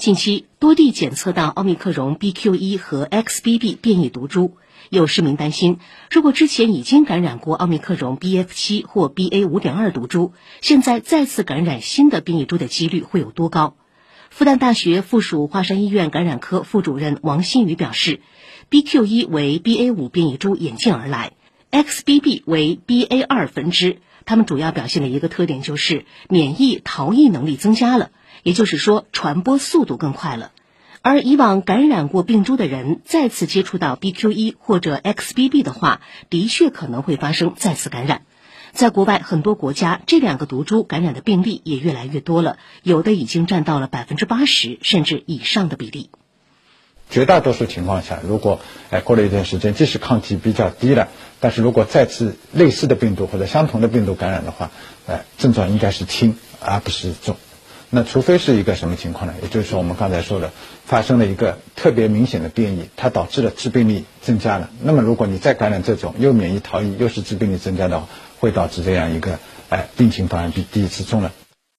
近期多地检测到奥密克戎 BQ.1 和 XBB 变异毒株，有市民担心，如果之前已经感染过奥密克戎 BF.7 或 BA.5.2 毒株，现在再次感染新的变异株的几率会有多高？复旦大学附属华山医院感染科副主任王新宇表示，BQ.1 为 BA.5 变异株演进而来，XBB 为 BA.2 分支，它们主要表现的一个特点就是免疫逃逸能力增加了。也就是说，传播速度更快了。而以往感染过病株的人再次接触到 BQ.1 或者 XBB 的话，的确可能会发生再次感染。在国外很多国家，这两个毒株感染的病例也越来越多了，有的已经占到了百分之八十甚至以上的比例。绝大多数情况下，如果哎过了一段时间，即使抗体比较低了，但是如果再次类似的病毒或者相同的病毒感染的话，哎症状应该是轻而不是重。那除非是一个什么情况呢？也就是说，我们刚才说的，发生了一个特别明显的变异，它导致了致病力增加了。那么，如果你再感染这种又免疫逃逸又是致病力增加的话，会导致这样一个哎病情反而比第一次重了。